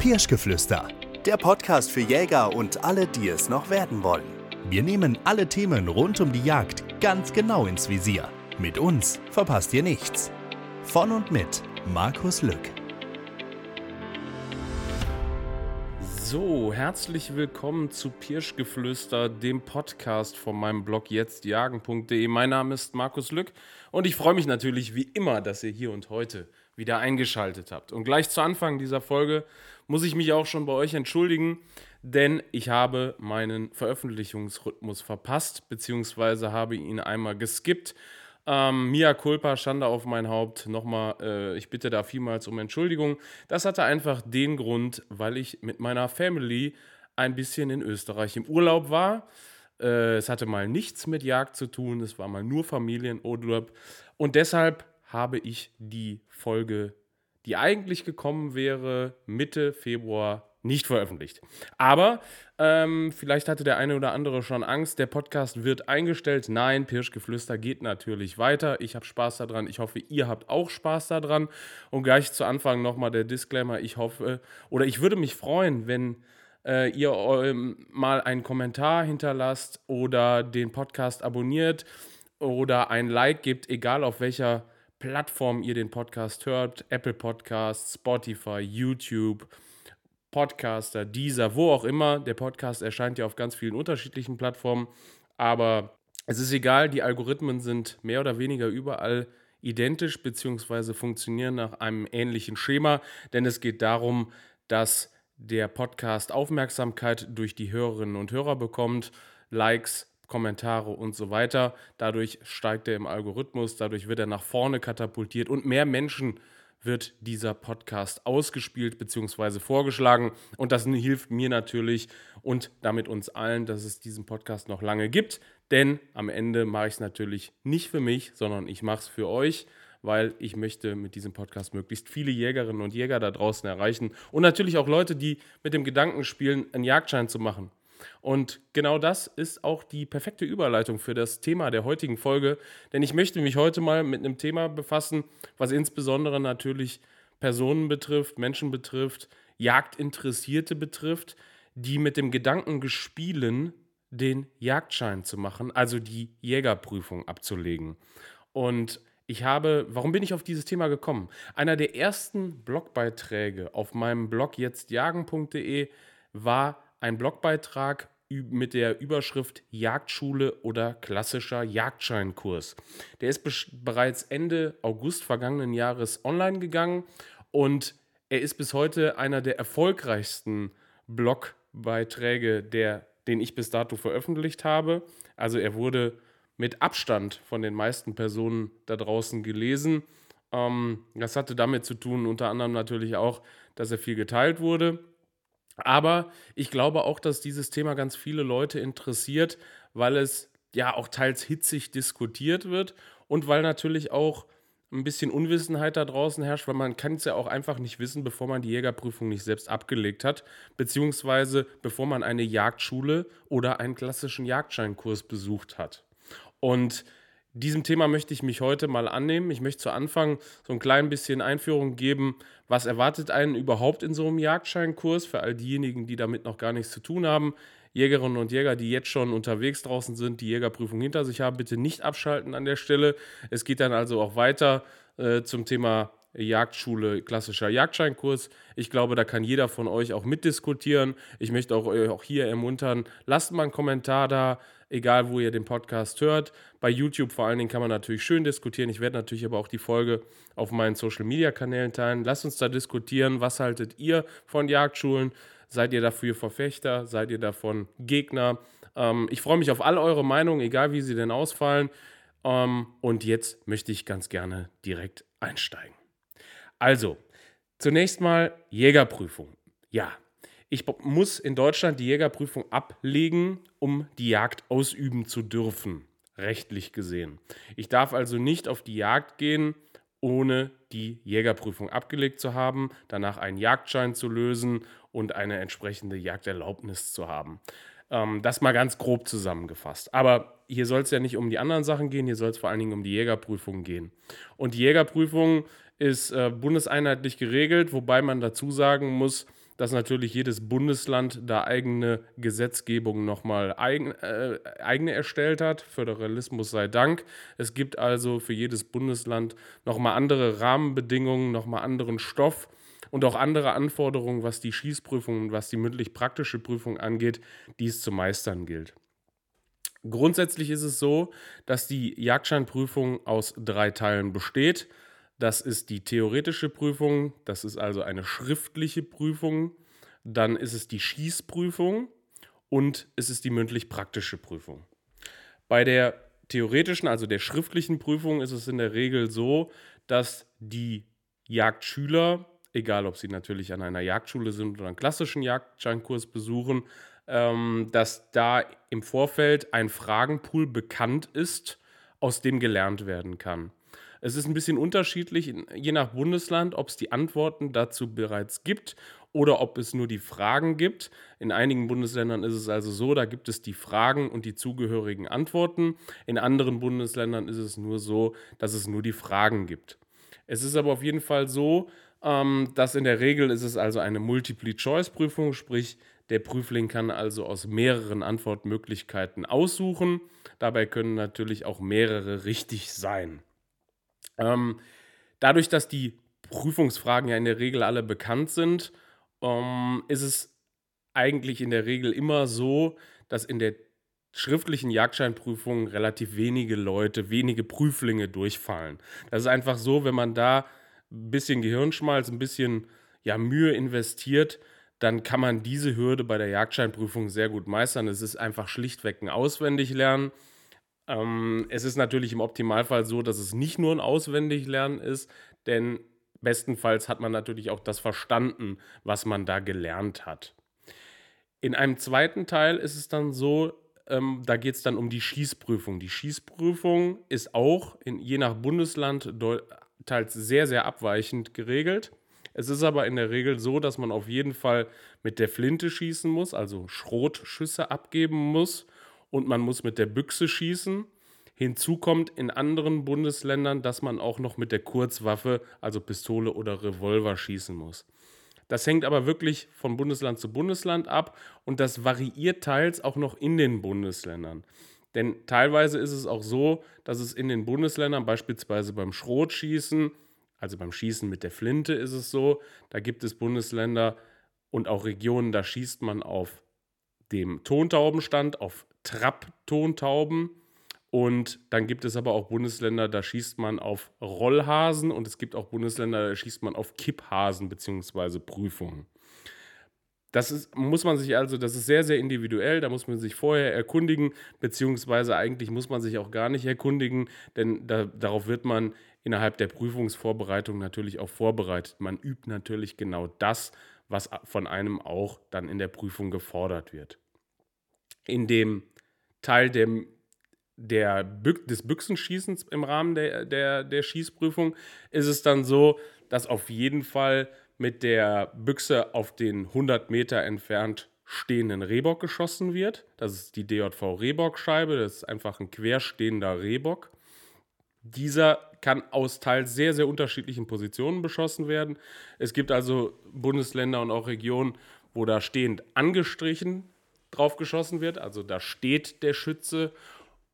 Pirschgeflüster, der Podcast für Jäger und alle, die es noch werden wollen. Wir nehmen alle Themen rund um die Jagd ganz genau ins Visier. Mit uns verpasst ihr nichts. Von und mit Markus Lück. So, herzlich willkommen zu Pirschgeflüster, dem Podcast von meinem Blog jetztjagen.de. Mein Name ist Markus Lück und ich freue mich natürlich wie immer, dass ihr hier und heute wieder eingeschaltet habt. Und gleich zu Anfang dieser Folge muss ich mich auch schon bei euch entschuldigen, denn ich habe meinen Veröffentlichungsrhythmus verpasst, beziehungsweise habe ihn einmal geskippt. Ähm, Mia Culpa, Schande auf mein Haupt. Nochmal, äh, ich bitte da vielmals um Entschuldigung. Das hatte einfach den Grund, weil ich mit meiner Family ein bisschen in Österreich im Urlaub war. Äh, es hatte mal nichts mit Jagd zu tun, es war mal nur Familienurlaub. Und deshalb habe ich die Folge, die eigentlich gekommen wäre, Mitte Februar nicht veröffentlicht. Aber ähm, vielleicht hatte der eine oder andere schon Angst, der Podcast wird eingestellt. Nein, Pirschgeflüster geht natürlich weiter. Ich habe Spaß daran. Ich hoffe, ihr habt auch Spaß daran. Und gleich zu Anfang nochmal der Disclaimer. Ich hoffe, oder ich würde mich freuen, wenn äh, ihr ähm, mal einen Kommentar hinterlasst oder den Podcast abonniert oder ein Like gibt, egal auf welcher Plattform ihr den Podcast hört. Apple Podcasts, Spotify, YouTube. Podcaster, dieser, wo auch immer. Der Podcast erscheint ja auf ganz vielen unterschiedlichen Plattformen, aber es ist egal, die Algorithmen sind mehr oder weniger überall identisch bzw. funktionieren nach einem ähnlichen Schema, denn es geht darum, dass der Podcast Aufmerksamkeit durch die Hörerinnen und Hörer bekommt, Likes, Kommentare und so weiter. Dadurch steigt er im Algorithmus, dadurch wird er nach vorne katapultiert und mehr Menschen wird dieser Podcast ausgespielt bzw. vorgeschlagen. Und das hilft mir natürlich und damit uns allen, dass es diesen Podcast noch lange gibt. Denn am Ende mache ich es natürlich nicht für mich, sondern ich mache es für euch, weil ich möchte mit diesem Podcast möglichst viele Jägerinnen und Jäger da draußen erreichen. Und natürlich auch Leute, die mit dem Gedanken spielen, einen Jagdschein zu machen. Und genau das ist auch die perfekte Überleitung für das Thema der heutigen Folge, denn ich möchte mich heute mal mit einem Thema befassen, was insbesondere natürlich Personen betrifft, Menschen betrifft, Jagdinteressierte betrifft, die mit dem Gedanken gespielen, den Jagdschein zu machen, also die Jägerprüfung abzulegen. Und ich habe, warum bin ich auf dieses Thema gekommen? Einer der ersten Blogbeiträge auf meinem Blog jetztjagen.de war ein Blogbeitrag mit der Überschrift Jagdschule oder klassischer Jagdscheinkurs. Der ist bereits Ende August vergangenen Jahres online gegangen und er ist bis heute einer der erfolgreichsten Blogbeiträge, der, den ich bis dato veröffentlicht habe. Also er wurde mit Abstand von den meisten Personen da draußen gelesen. Ähm, das hatte damit zu tun, unter anderem natürlich auch, dass er viel geteilt wurde. Aber ich glaube auch, dass dieses Thema ganz viele Leute interessiert, weil es ja auch teils hitzig diskutiert wird und weil natürlich auch ein bisschen Unwissenheit da draußen herrscht, weil man kann es ja auch einfach nicht wissen, bevor man die Jägerprüfung nicht selbst abgelegt hat, beziehungsweise bevor man eine Jagdschule oder einen klassischen Jagdscheinkurs besucht hat. Und diesem Thema möchte ich mich heute mal annehmen. Ich möchte zu Anfang so ein klein bisschen Einführung geben, was erwartet einen überhaupt in so einem Jagdscheinkurs für all diejenigen, die damit noch gar nichts zu tun haben. Jägerinnen und Jäger, die jetzt schon unterwegs draußen sind, die Jägerprüfung hinter sich haben, bitte nicht abschalten an der Stelle. Es geht dann also auch weiter äh, zum Thema Jagdschule, klassischer Jagdscheinkurs. Ich glaube, da kann jeder von euch auch mitdiskutieren. Ich möchte auch, äh, auch hier ermuntern, lasst mal einen Kommentar da, egal wo ihr den Podcast hört. Bei YouTube vor allen Dingen kann man natürlich schön diskutieren. Ich werde natürlich aber auch die Folge auf meinen Social-Media-Kanälen teilen. Lasst uns da diskutieren. Was haltet ihr von Jagdschulen? Seid ihr dafür Verfechter? Seid ihr davon Gegner? Ähm, ich freue mich auf all eure Meinungen, egal wie sie denn ausfallen. Ähm, und jetzt möchte ich ganz gerne direkt einsteigen. Also, zunächst mal Jägerprüfung. Ja, ich muss in Deutschland die Jägerprüfung ablegen, um die Jagd ausüben zu dürfen, rechtlich gesehen. Ich darf also nicht auf die Jagd gehen, ohne die Jägerprüfung abgelegt zu haben, danach einen Jagdschein zu lösen und eine entsprechende Jagderlaubnis zu haben. Ähm, das mal ganz grob zusammengefasst. Aber hier soll es ja nicht um die anderen Sachen gehen, hier soll es vor allen Dingen um die Jägerprüfung gehen. Und die Jägerprüfung ist äh, bundeseinheitlich geregelt, wobei man dazu sagen muss, dass natürlich jedes Bundesland da eigene Gesetzgebung nochmal eigen, äh, eigene erstellt hat. Föderalismus sei Dank. Es gibt also für jedes Bundesland nochmal andere Rahmenbedingungen, nochmal anderen Stoff und auch andere Anforderungen, was die Schießprüfung und was die mündlich-praktische Prüfung angeht, die es zu meistern gilt. Grundsätzlich ist es so, dass die Jagdscheinprüfung aus drei Teilen besteht. Das ist die theoretische Prüfung, das ist also eine schriftliche Prüfung. Dann ist es die Schießprüfung und es ist die mündlich-praktische Prüfung. Bei der theoretischen, also der schriftlichen Prüfung, ist es in der Regel so, dass die Jagdschüler, egal ob sie natürlich an einer Jagdschule sind oder einen klassischen Jagdscheinkurs besuchen, ähm, dass da im Vorfeld ein Fragenpool bekannt ist, aus dem gelernt werden kann. Es ist ein bisschen unterschiedlich, je nach Bundesland, ob es die Antworten dazu bereits gibt oder ob es nur die Fragen gibt. In einigen Bundesländern ist es also so, da gibt es die Fragen und die zugehörigen Antworten. In anderen Bundesländern ist es nur so, dass es nur die Fragen gibt. Es ist aber auf jeden Fall so, ähm, dass in der Regel ist es also eine Multiple-Choice-Prüfung, sprich der Prüfling kann also aus mehreren Antwortmöglichkeiten aussuchen. Dabei können natürlich auch mehrere richtig sein. Ähm, dadurch, dass die Prüfungsfragen ja in der Regel alle bekannt sind, ähm, ist es eigentlich in der Regel immer so, dass in der schriftlichen Jagdscheinprüfung relativ wenige Leute, wenige Prüflinge durchfallen. Das ist einfach so, wenn man da ein bisschen Gehirnschmalz, ein bisschen ja, Mühe investiert, dann kann man diese Hürde bei der Jagdscheinprüfung sehr gut meistern. Es ist einfach schlichtweg ein Auswendiglernen. Ähm, es ist natürlich im Optimalfall so, dass es nicht nur ein Auswendiglernen ist, denn bestenfalls hat man natürlich auch das verstanden, was man da gelernt hat. In einem zweiten Teil ist es dann so, ähm, da geht es dann um die Schießprüfung. Die Schießprüfung ist auch in, je nach Bundesland teils sehr, sehr abweichend geregelt. Es ist aber in der Regel so, dass man auf jeden Fall mit der Flinte schießen muss, also Schrotschüsse abgeben muss und man muss mit der Büchse schießen. Hinzu kommt in anderen Bundesländern, dass man auch noch mit der Kurzwaffe, also Pistole oder Revolver schießen muss. Das hängt aber wirklich von Bundesland zu Bundesland ab und das variiert teils auch noch in den Bundesländern. Denn teilweise ist es auch so, dass es in den Bundesländern, beispielsweise beim Schrotschießen, also beim Schießen mit der Flinte ist es so, da gibt es Bundesländer und auch Regionen, da schießt man auf dem Tontaubenstand, auf Trapp-Tontauben. Und dann gibt es aber auch Bundesländer, da schießt man auf Rollhasen und es gibt auch Bundesländer, da schießt man auf Kipphasen bzw. Prüfungen. Das ist, muss man sich also, das ist sehr, sehr individuell, da muss man sich vorher erkundigen, beziehungsweise eigentlich muss man sich auch gar nicht erkundigen, denn da, darauf wird man innerhalb der Prüfungsvorbereitung natürlich auch vorbereitet. Man übt natürlich genau das, was von einem auch dann in der Prüfung gefordert wird. In dem Teil der, der des Büchsenschießens im Rahmen der, der, der Schießprüfung ist es dann so, dass auf jeden Fall mit der Büchse auf den 100 Meter entfernt stehenden Rehbock geschossen wird. Das ist die DJV Rehbockscheibe, das ist einfach ein querstehender Rehbock. Dieser kann aus teils sehr, sehr unterschiedlichen Positionen beschossen werden. Es gibt also Bundesländer und auch Regionen, wo da stehend angestrichen drauf geschossen wird. Also da steht der Schütze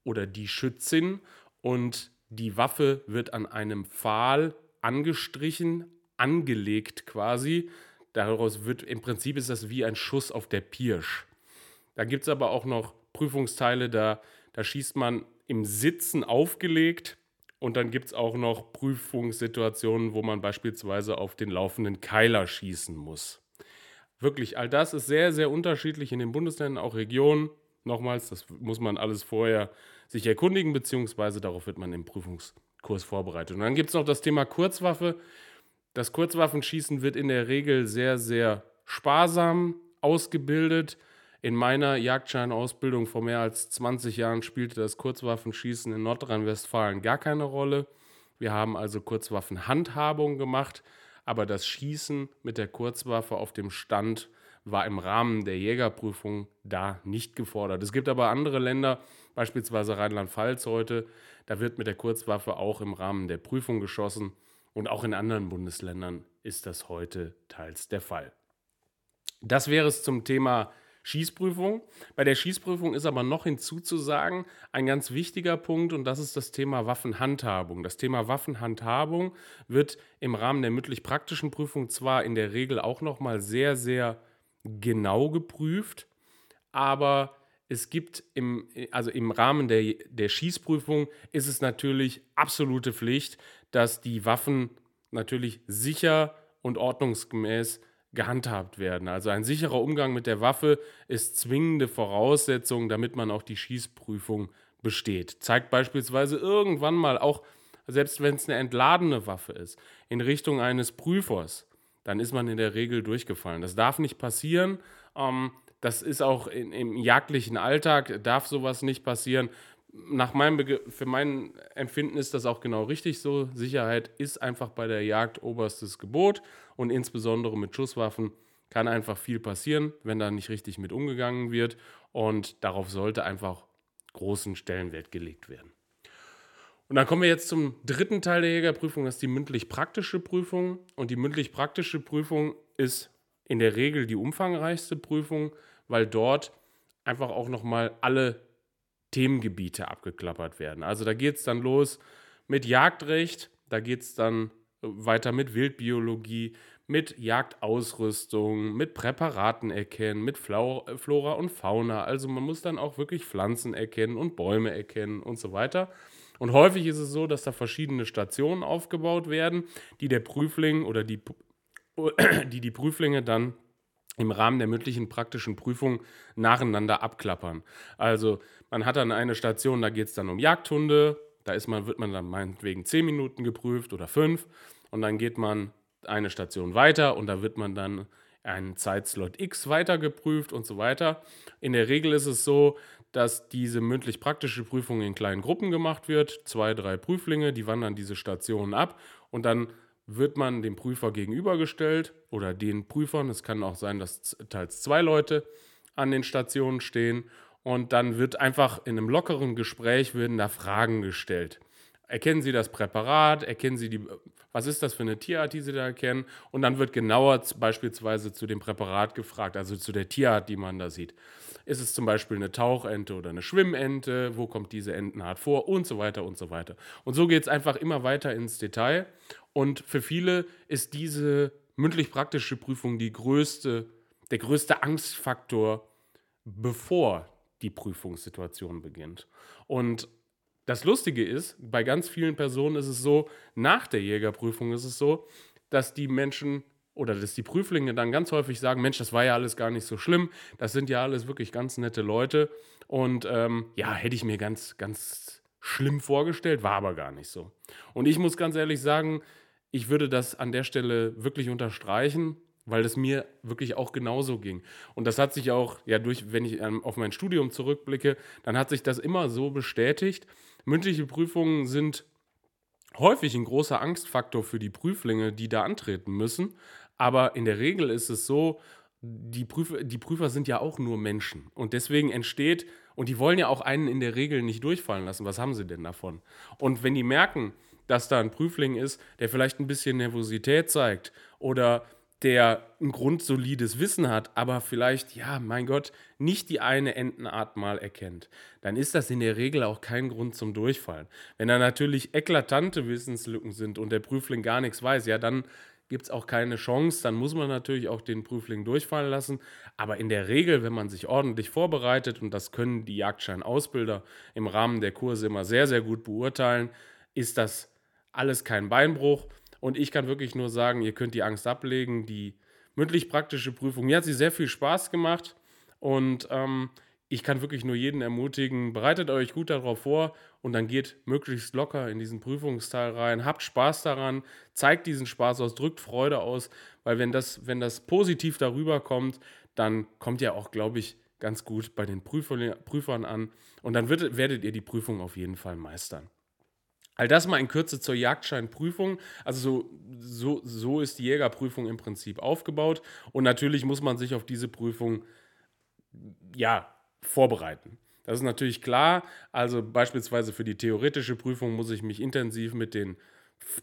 oder die Schützin und die Waffe wird an einem Pfahl angestrichen, angelegt quasi. Daraus wird im Prinzip ist das wie ein Schuss auf der Pirsch. Da gibt es aber auch noch Prüfungsteile, da, da schießt man im Sitzen aufgelegt und dann gibt es auch noch Prüfungssituationen, wo man beispielsweise auf den laufenden Keiler schießen muss. Wirklich, all das ist sehr, sehr unterschiedlich in den Bundesländern, auch Regionen. Nochmals, das muss man alles vorher sich erkundigen, beziehungsweise darauf wird man im Prüfungskurs vorbereitet. Und dann gibt es noch das Thema Kurzwaffe. Das Kurzwaffenschießen wird in der Regel sehr, sehr sparsam ausgebildet. In meiner Jagdscheinausbildung vor mehr als 20 Jahren spielte das Kurzwaffenschießen in Nordrhein-Westfalen gar keine Rolle. Wir haben also Kurzwaffenhandhabung gemacht, aber das Schießen mit der Kurzwaffe auf dem Stand war im Rahmen der Jägerprüfung da nicht gefordert. Es gibt aber andere Länder, beispielsweise Rheinland-Pfalz heute, da wird mit der Kurzwaffe auch im Rahmen der Prüfung geschossen und auch in anderen Bundesländern ist das heute teils der Fall. Das wäre es zum Thema Schießprüfung. Bei der Schießprüfung ist aber noch hinzuzusagen ein ganz wichtiger Punkt und das ist das Thema Waffenhandhabung. Das Thema Waffenhandhabung wird im Rahmen der mündlich-praktischen Prüfung zwar in der Regel auch noch mal sehr sehr genau geprüft, aber es gibt im, also im Rahmen der, der Schießprüfung ist es natürlich absolute Pflicht, dass die Waffen natürlich sicher und ordnungsgemäß gehandhabt werden. Also ein sicherer Umgang mit der Waffe ist zwingende Voraussetzung, damit man auch die Schießprüfung besteht. Zeigt beispielsweise irgendwann mal auch, selbst wenn es eine entladene Waffe ist, in Richtung eines Prüfers, dann ist man in der Regel durchgefallen. Das darf nicht passieren. Ähm, das ist auch im jagdlichen Alltag, darf sowas nicht passieren. Nach meinem Bege für mein Empfinden ist das auch genau richtig so. Sicherheit ist einfach bei der Jagd oberstes Gebot und insbesondere mit Schusswaffen kann einfach viel passieren, wenn da nicht richtig mit umgegangen wird und darauf sollte einfach großen Stellenwert gelegt werden. Und dann kommen wir jetzt zum dritten Teil der Jägerprüfung, das ist die mündlich-praktische Prüfung. Und die mündlich-praktische Prüfung ist in der Regel die umfangreichste Prüfung, weil dort einfach auch nochmal alle Themengebiete abgeklappert werden. Also da geht es dann los mit Jagdrecht, da geht es dann weiter mit Wildbiologie, mit Jagdausrüstung, mit Präparaten erkennen, mit Flora und Fauna. Also man muss dann auch wirklich Pflanzen erkennen und Bäume erkennen und so weiter. Und häufig ist es so, dass da verschiedene Stationen aufgebaut werden, die der Prüfling oder die, die, die Prüflinge dann im Rahmen der mündlichen praktischen Prüfung nacheinander abklappern. Also man hat dann eine Station, da geht es dann um Jagdhunde, da ist man, wird man dann meinetwegen zehn Minuten geprüft oder fünf und dann geht man eine Station weiter und da wird man dann einen Zeitslot X weiter geprüft und so weiter. In der Regel ist es so, dass diese mündlich-praktische Prüfung in kleinen Gruppen gemacht wird. Zwei, drei Prüflinge, die wandern diese Stationen ab und dann wird man dem Prüfer gegenübergestellt oder den Prüfern. Es kann auch sein, dass teils zwei Leute an den Stationen stehen und dann wird einfach in einem lockeren Gespräch werden da Fragen gestellt. Erkennen Sie das Präparat? Erkennen Sie die, was ist das für eine Tierart, die Sie da erkennen? Und dann wird genauer beispielsweise zu dem Präparat gefragt, also zu der Tierart, die man da sieht. Ist es zum Beispiel eine Tauchente oder eine Schwimmente? Wo kommt diese Entenart vor? Und so weiter und so weiter. Und so geht es einfach immer weiter ins Detail. Und für viele ist diese mündlich-praktische Prüfung die größte, der größte Angstfaktor, bevor die Prüfungssituation beginnt. Und das Lustige ist, bei ganz vielen Personen ist es so, nach der Jägerprüfung ist es so, dass die Menschen oder dass die Prüflinge dann ganz häufig sagen, Mensch, das war ja alles gar nicht so schlimm, das sind ja alles wirklich ganz nette Leute und ähm, ja, hätte ich mir ganz, ganz schlimm vorgestellt, war aber gar nicht so. Und ich muss ganz ehrlich sagen, ich würde das an der Stelle wirklich unterstreichen, weil es mir wirklich auch genauso ging. Und das hat sich auch, ja, durch, wenn ich ähm, auf mein Studium zurückblicke, dann hat sich das immer so bestätigt. Mündliche Prüfungen sind häufig ein großer Angstfaktor für die Prüflinge, die da antreten müssen. Aber in der Regel ist es so, die, Prüfer, die Prüfer sind ja auch nur Menschen. Und deswegen entsteht, und die wollen ja auch einen in der Regel nicht durchfallen lassen. Was haben sie denn davon? Und wenn die merken, dass da ein Prüfling ist, der vielleicht ein bisschen Nervosität zeigt oder der ein grundsolides Wissen hat, aber vielleicht, ja, mein Gott, nicht die eine Entenart mal erkennt, dann ist das in der Regel auch kein Grund zum Durchfallen. Wenn da natürlich eklatante Wissenslücken sind und der Prüfling gar nichts weiß, ja, dann gibt es auch keine Chance. Dann muss man natürlich auch den Prüfling durchfallen lassen. Aber in der Regel, wenn man sich ordentlich vorbereitet, und das können die Jagdscheinausbilder im Rahmen der Kurse immer sehr, sehr gut beurteilen, ist das alles kein Beinbruch. Und ich kann wirklich nur sagen, ihr könnt die Angst ablegen. Die mündlich-praktische Prüfung, mir hat sie sehr viel Spaß gemacht. Und ähm, ich kann wirklich nur jeden ermutigen, bereitet euch gut darauf vor und dann geht möglichst locker in diesen Prüfungsteil rein. Habt Spaß daran, zeigt diesen Spaß aus, drückt Freude aus, weil wenn das, wenn das positiv darüber kommt, dann kommt ja auch, glaube ich, ganz gut bei den Prüfer, Prüfern an und dann wird, werdet ihr die Prüfung auf jeden Fall meistern. All das mal in Kürze zur Jagdscheinprüfung. Also so, so, so ist die Jägerprüfung im Prinzip aufgebaut. Und natürlich muss man sich auf diese Prüfung ja, vorbereiten. Das ist natürlich klar. Also beispielsweise für die theoretische Prüfung muss ich mich intensiv mit den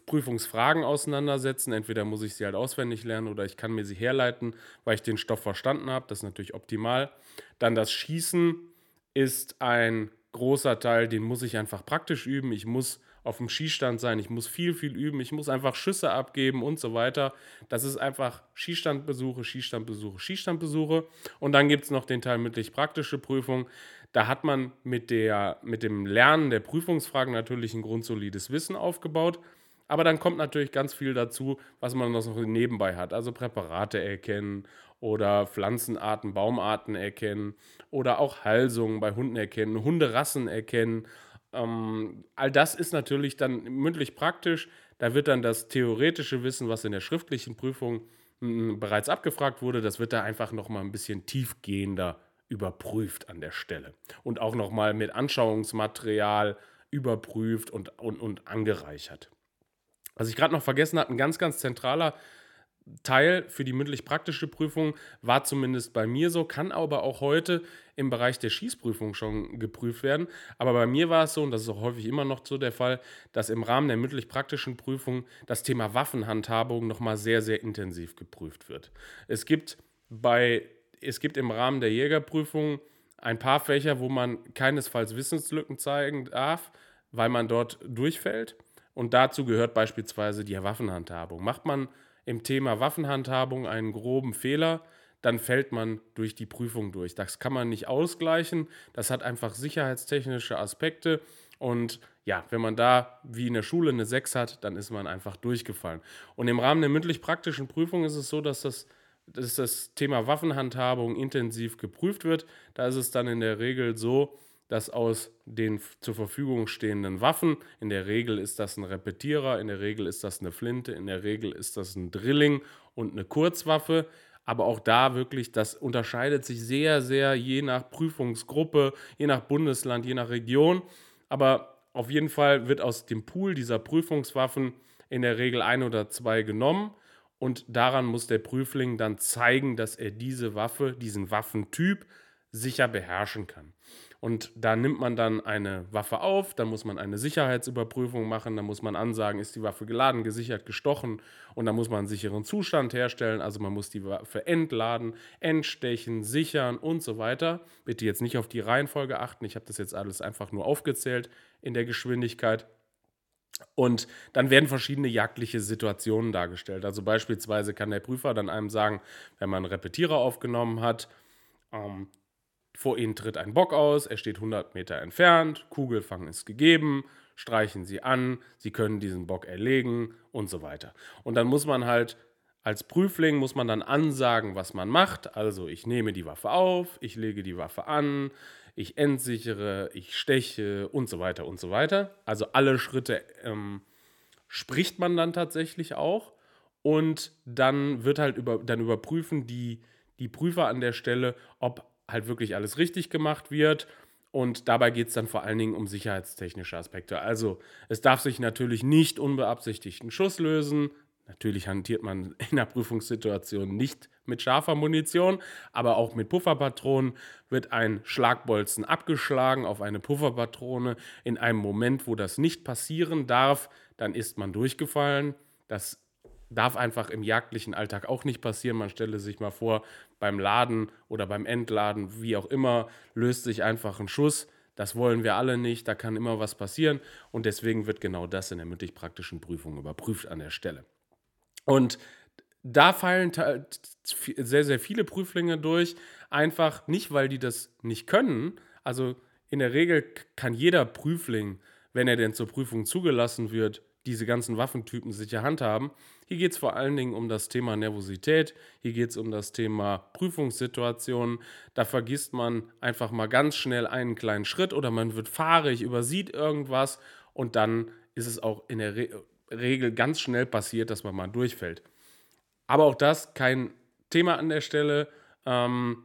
Prüfungsfragen auseinandersetzen. Entweder muss ich sie halt auswendig lernen oder ich kann mir sie herleiten, weil ich den Stoff verstanden habe. Das ist natürlich optimal. Dann das Schießen ist ein großer Teil, den muss ich einfach praktisch üben. Ich muss auf dem Schießstand sein, ich muss viel, viel üben, ich muss einfach Schüsse abgeben und so weiter. Das ist einfach Schießstandbesuche, Schießstandbesuche, Schießstandbesuche. Und dann gibt es noch den Teil mündlich-praktische Prüfung. Da hat man mit, der, mit dem Lernen der Prüfungsfragen natürlich ein grundsolides Wissen aufgebaut. Aber dann kommt natürlich ganz viel dazu, was man noch nebenbei hat. Also Präparate erkennen oder Pflanzenarten, Baumarten erkennen oder auch Halsungen bei Hunden erkennen, Hunderassen erkennen ähm, all das ist natürlich dann mündlich praktisch. Da wird dann das theoretische Wissen, was in der schriftlichen Prüfung m, bereits abgefragt wurde, das wird da einfach nochmal ein bisschen tiefgehender überprüft an der Stelle. Und auch nochmal mit Anschauungsmaterial überprüft und, und, und angereichert. Was ich gerade noch vergessen habe, ein ganz, ganz zentraler Teil für die mündlich-praktische Prüfung war zumindest bei mir so, kann aber auch heute im Bereich der Schießprüfung schon geprüft werden. Aber bei mir war es so, und das ist auch häufig immer noch so der Fall, dass im Rahmen der mündlich-praktischen Prüfung das Thema Waffenhandhabung nochmal sehr, sehr intensiv geprüft wird. Es gibt, bei, es gibt im Rahmen der Jägerprüfung ein paar Fächer, wo man keinesfalls Wissenslücken zeigen darf, weil man dort durchfällt. Und dazu gehört beispielsweise die Waffenhandhabung. Macht man im Thema Waffenhandhabung einen groben Fehler, dann fällt man durch die Prüfung durch. Das kann man nicht ausgleichen. Das hat einfach sicherheitstechnische Aspekte. Und ja, wenn man da wie in der Schule eine 6 hat, dann ist man einfach durchgefallen. Und im Rahmen der mündlich-praktischen Prüfung ist es so, dass das, dass das Thema Waffenhandhabung intensiv geprüft wird. Da ist es dann in der Regel so, dass aus den zur Verfügung stehenden Waffen, in der Regel ist das ein Repetierer, in der Regel ist das eine Flinte, in der Regel ist das ein Drilling und eine Kurzwaffe. Aber auch da wirklich, das unterscheidet sich sehr, sehr je nach Prüfungsgruppe, je nach Bundesland, je nach Region. Aber auf jeden Fall wird aus dem Pool dieser Prüfungswaffen in der Regel ein oder zwei genommen. Und daran muss der Prüfling dann zeigen, dass er diese Waffe, diesen Waffentyp sicher beherrschen kann. Und da nimmt man dann eine Waffe auf, dann muss man eine Sicherheitsüberprüfung machen, dann muss man ansagen, ist die Waffe geladen, gesichert, gestochen und dann muss man einen sicheren Zustand herstellen, also man muss die Waffe entladen, entstechen, sichern und so weiter. Bitte jetzt nicht auf die Reihenfolge achten, ich habe das jetzt alles einfach nur aufgezählt in der Geschwindigkeit. Und dann werden verschiedene jagdliche Situationen dargestellt. Also beispielsweise kann der Prüfer dann einem sagen, wenn man einen Repetierer aufgenommen hat, ähm, vor ihnen tritt ein Bock aus, er steht 100 Meter entfernt, Kugelfang ist gegeben, streichen sie an, sie können diesen Bock erlegen und so weiter. Und dann muss man halt als Prüfling muss man dann ansagen, was man macht. Also ich nehme die Waffe auf, ich lege die Waffe an, ich entsichere, ich steche und so weiter und so weiter. Also alle Schritte ähm, spricht man dann tatsächlich auch. Und dann wird halt über, dann überprüfen die, die Prüfer an der Stelle, ob halt wirklich alles richtig gemacht wird. Und dabei geht es dann vor allen Dingen um sicherheitstechnische Aspekte. Also es darf sich natürlich nicht unbeabsichtigten Schuss lösen. Natürlich hantiert man in der Prüfungssituation nicht mit scharfer Munition, aber auch mit Pufferpatronen wird ein Schlagbolzen abgeschlagen auf eine Pufferpatrone in einem Moment, wo das nicht passieren darf, dann ist man durchgefallen. Das darf einfach im jagdlichen Alltag auch nicht passieren. Man stelle sich mal vor, beim Laden oder beim Entladen, wie auch immer, löst sich einfach ein Schuss. Das wollen wir alle nicht, da kann immer was passieren und deswegen wird genau das in der mündlich-praktischen Prüfung überprüft an der Stelle. Und da fallen sehr, sehr viele Prüflinge durch, einfach nicht, weil die das nicht können. Also in der Regel kann jeder Prüfling, wenn er denn zur Prüfung zugelassen wird, diese ganzen Waffentypen sicher handhaben. Hier geht es vor allen Dingen um das Thema Nervosität, hier geht es um das Thema Prüfungssituationen. Da vergisst man einfach mal ganz schnell einen kleinen Schritt oder man wird fahrig, übersieht irgendwas und dann ist es auch in der Re Regel ganz schnell passiert, dass man mal durchfällt. Aber auch das kein Thema an der Stelle. Ähm,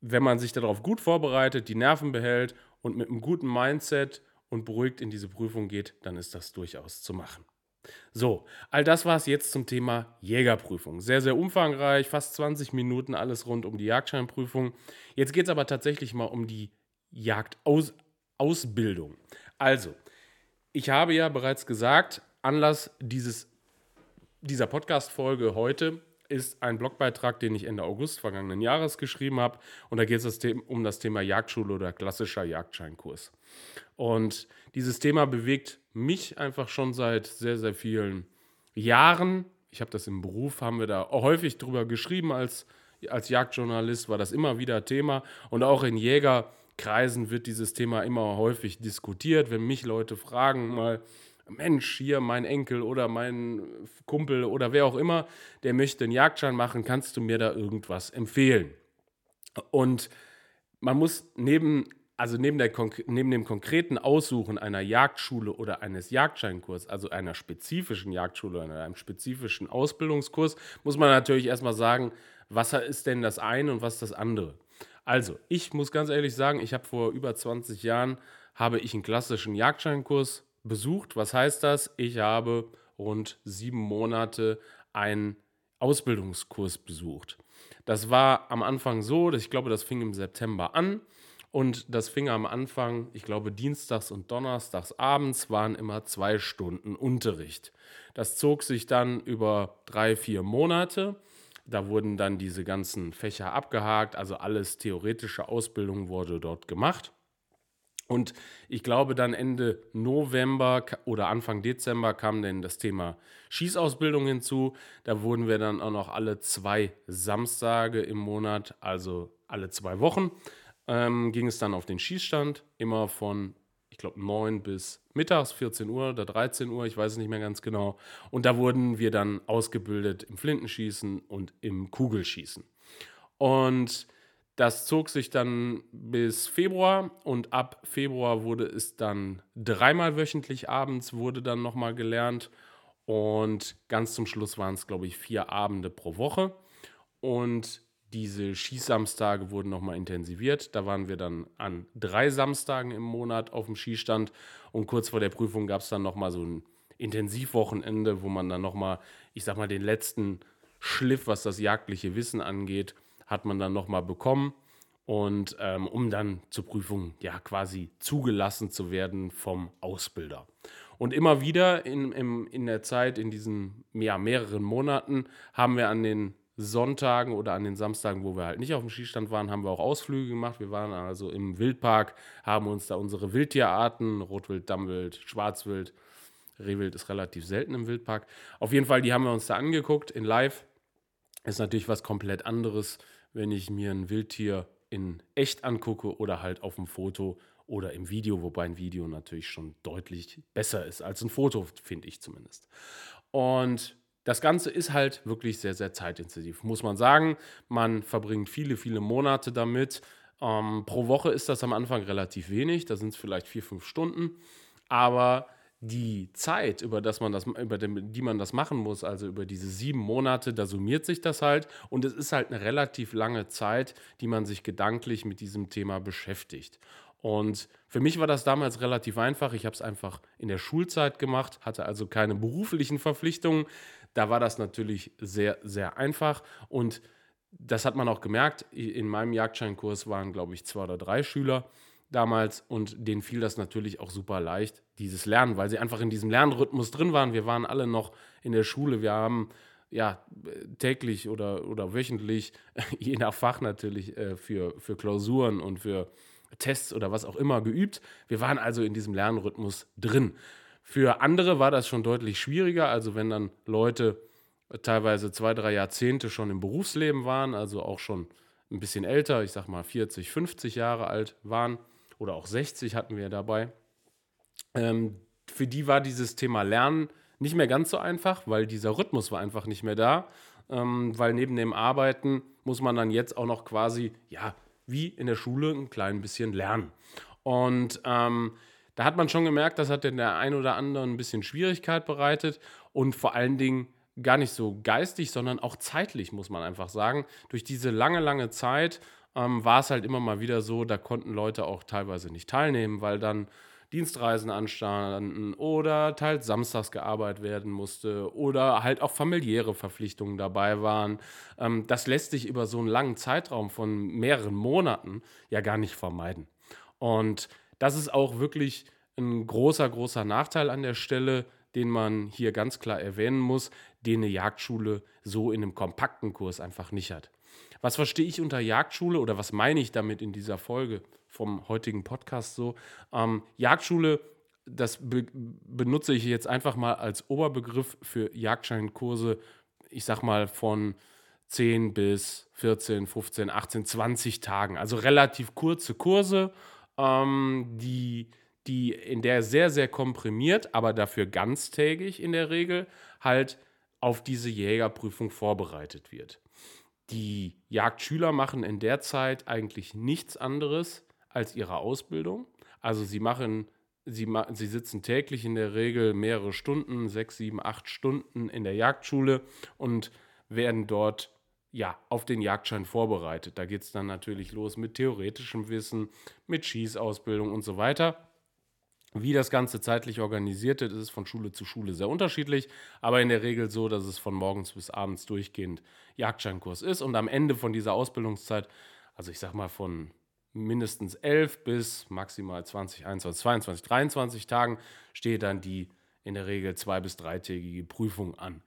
wenn man sich darauf gut vorbereitet, die Nerven behält und mit einem guten Mindset und beruhigt in diese Prüfung geht, dann ist das durchaus zu machen. So, all das war es jetzt zum Thema Jägerprüfung. Sehr, sehr umfangreich, fast 20 Minuten, alles rund um die Jagdscheinprüfung. Jetzt geht es aber tatsächlich mal um die Jagdausbildung. Also, ich habe ja bereits gesagt, Anlass dieses, dieser Podcast-Folge heute ist ein Blogbeitrag, den ich Ende August vergangenen Jahres geschrieben habe. Und da geht es um das Thema Jagdschule oder klassischer Jagdscheinkurs. Und dieses Thema bewegt mich einfach schon seit sehr, sehr vielen Jahren. Ich habe das im Beruf, haben wir da häufig drüber geschrieben als, als Jagdjournalist, war das immer wieder Thema. Und auch in Jägerkreisen wird dieses Thema immer häufig diskutiert. Wenn mich Leute fragen, mal, Mensch, hier mein Enkel oder mein Kumpel oder wer auch immer, der möchte einen Jagdschein machen, kannst du mir da irgendwas empfehlen? Und man muss neben, also neben, der, neben dem konkreten Aussuchen einer Jagdschule oder eines Jagdscheinkurses, also einer spezifischen Jagdschule oder einem spezifischen Ausbildungskurs, muss man natürlich erstmal sagen, was ist denn das eine und was ist das andere? Also, ich muss ganz ehrlich sagen, ich habe vor über 20 Jahren habe ich einen klassischen Jagdscheinkurs besucht. Was heißt das? Ich habe rund sieben Monate einen Ausbildungskurs besucht. Das war am Anfang so, dass ich glaube, das fing im September an. Und das fing am Anfang, ich glaube, dienstags und donnerstags abends waren immer zwei Stunden Unterricht. Das zog sich dann über drei, vier Monate. Da wurden dann diese ganzen Fächer abgehakt, also alles theoretische Ausbildung wurde dort gemacht. Und ich glaube, dann Ende November oder Anfang Dezember kam dann das Thema Schießausbildung hinzu. Da wurden wir dann auch noch alle zwei Samstage im Monat, also alle zwei Wochen, ähm, ging es dann auf den Schießstand, immer von, ich glaube, 9 bis mittags, 14 Uhr oder 13 Uhr, ich weiß es nicht mehr ganz genau. Und da wurden wir dann ausgebildet im Flintenschießen und im Kugelschießen. Und das zog sich dann bis Februar und ab Februar wurde es dann dreimal wöchentlich abends, wurde dann nochmal gelernt. Und ganz zum Schluss waren es, glaube ich, vier Abende pro Woche. Und diese Schießsamstage wurden nochmal intensiviert. Da waren wir dann an drei Samstagen im Monat auf dem Skistand. Und kurz vor der Prüfung gab es dann nochmal so ein Intensivwochenende, wo man dann nochmal, ich sag mal, den letzten Schliff, was das jagdliche Wissen angeht, hat man dann nochmal bekommen. Und ähm, um dann zur Prüfung ja quasi zugelassen zu werden vom Ausbilder. Und immer wieder in, in, in der Zeit, in diesen ja, mehreren Monaten, haben wir an den Sonntagen oder an den Samstagen, wo wir halt nicht auf dem Skistand waren, haben wir auch Ausflüge gemacht. Wir waren also im Wildpark, haben uns da unsere Wildtierarten, Rotwild, Dammwild, Schwarzwild, Rehwild ist relativ selten im Wildpark. Auf jeden Fall, die haben wir uns da angeguckt in live. Ist natürlich was komplett anderes wenn ich mir ein Wildtier in echt angucke oder halt auf dem Foto oder im Video, wobei ein Video natürlich schon deutlich besser ist als ein Foto, finde ich zumindest. Und das Ganze ist halt wirklich sehr, sehr zeitintensiv, muss man sagen. Man verbringt viele, viele Monate damit. Ähm, pro Woche ist das am Anfang relativ wenig, da sind es vielleicht vier, fünf Stunden. Aber die Zeit, über, das man das, über die man das machen muss, also über diese sieben Monate, da summiert sich das halt. Und es ist halt eine relativ lange Zeit, die man sich gedanklich mit diesem Thema beschäftigt. Und für mich war das damals relativ einfach. Ich habe es einfach in der Schulzeit gemacht, hatte also keine beruflichen Verpflichtungen. Da war das natürlich sehr, sehr einfach. Und das hat man auch gemerkt. In meinem Jagdscheinkurs waren, glaube ich, zwei oder drei Schüler damals und denen fiel das natürlich auch super leicht, dieses Lernen, weil sie einfach in diesem Lernrhythmus drin waren. Wir waren alle noch in der Schule, wir haben ja täglich oder, oder wöchentlich, je nach Fach natürlich, äh, für, für Klausuren und für Tests oder was auch immer geübt. Wir waren also in diesem Lernrhythmus drin. Für andere war das schon deutlich schwieriger, also wenn dann Leute teilweise zwei, drei Jahrzehnte schon im Berufsleben waren, also auch schon ein bisschen älter, ich sag mal 40, 50 Jahre alt waren, oder auch 60 hatten wir dabei. Ähm, für die war dieses Thema Lernen nicht mehr ganz so einfach, weil dieser Rhythmus war einfach nicht mehr da. Ähm, weil neben dem Arbeiten muss man dann jetzt auch noch quasi, ja, wie in der Schule ein klein bisschen lernen. Und ähm, da hat man schon gemerkt, das hat den der ein oder andere ein bisschen Schwierigkeit bereitet und vor allen Dingen gar nicht so geistig, sondern auch zeitlich, muss man einfach sagen. Durch diese lange, lange Zeit ähm, war es halt immer mal wieder so, da konnten Leute auch teilweise nicht teilnehmen, weil dann Dienstreisen anstanden oder teils samstags gearbeitet werden musste oder halt auch familiäre Verpflichtungen dabei waren. Ähm, das lässt sich über so einen langen Zeitraum von mehreren Monaten ja gar nicht vermeiden. Und das ist auch wirklich ein großer, großer Nachteil an der Stelle, den man hier ganz klar erwähnen muss, den eine Jagdschule so in einem kompakten Kurs einfach nicht hat. Was verstehe ich unter Jagdschule oder was meine ich damit in dieser Folge vom heutigen Podcast so? Ähm, Jagdschule, das be benutze ich jetzt einfach mal als Oberbegriff für Jagdscheinkurse, ich sag mal von 10 bis 14, 15, 18, 20 Tagen. Also relativ kurze Kurse, ähm, die, die in der sehr, sehr komprimiert, aber dafür ganztägig in der Regel halt auf diese Jägerprüfung vorbereitet wird. Die Jagdschüler machen in der Zeit eigentlich nichts anderes als ihre Ausbildung. Also sie machen, sie, sie sitzen täglich in der Regel mehrere Stunden, sechs, sieben, acht Stunden in der Jagdschule und werden dort ja, auf den Jagdschein vorbereitet. Da geht es dann natürlich los mit theoretischem Wissen, mit Schießausbildung und so weiter. Wie das Ganze zeitlich organisiert ist, ist von Schule zu Schule sehr unterschiedlich, aber in der Regel so, dass es von morgens bis abends durchgehend Jagdscheinkurs ist und am Ende von dieser Ausbildungszeit, also ich sag mal von mindestens 11 bis maximal 20, 21, 22, 23 Tagen, steht dann die in der Regel zwei- bis dreitägige Prüfung an.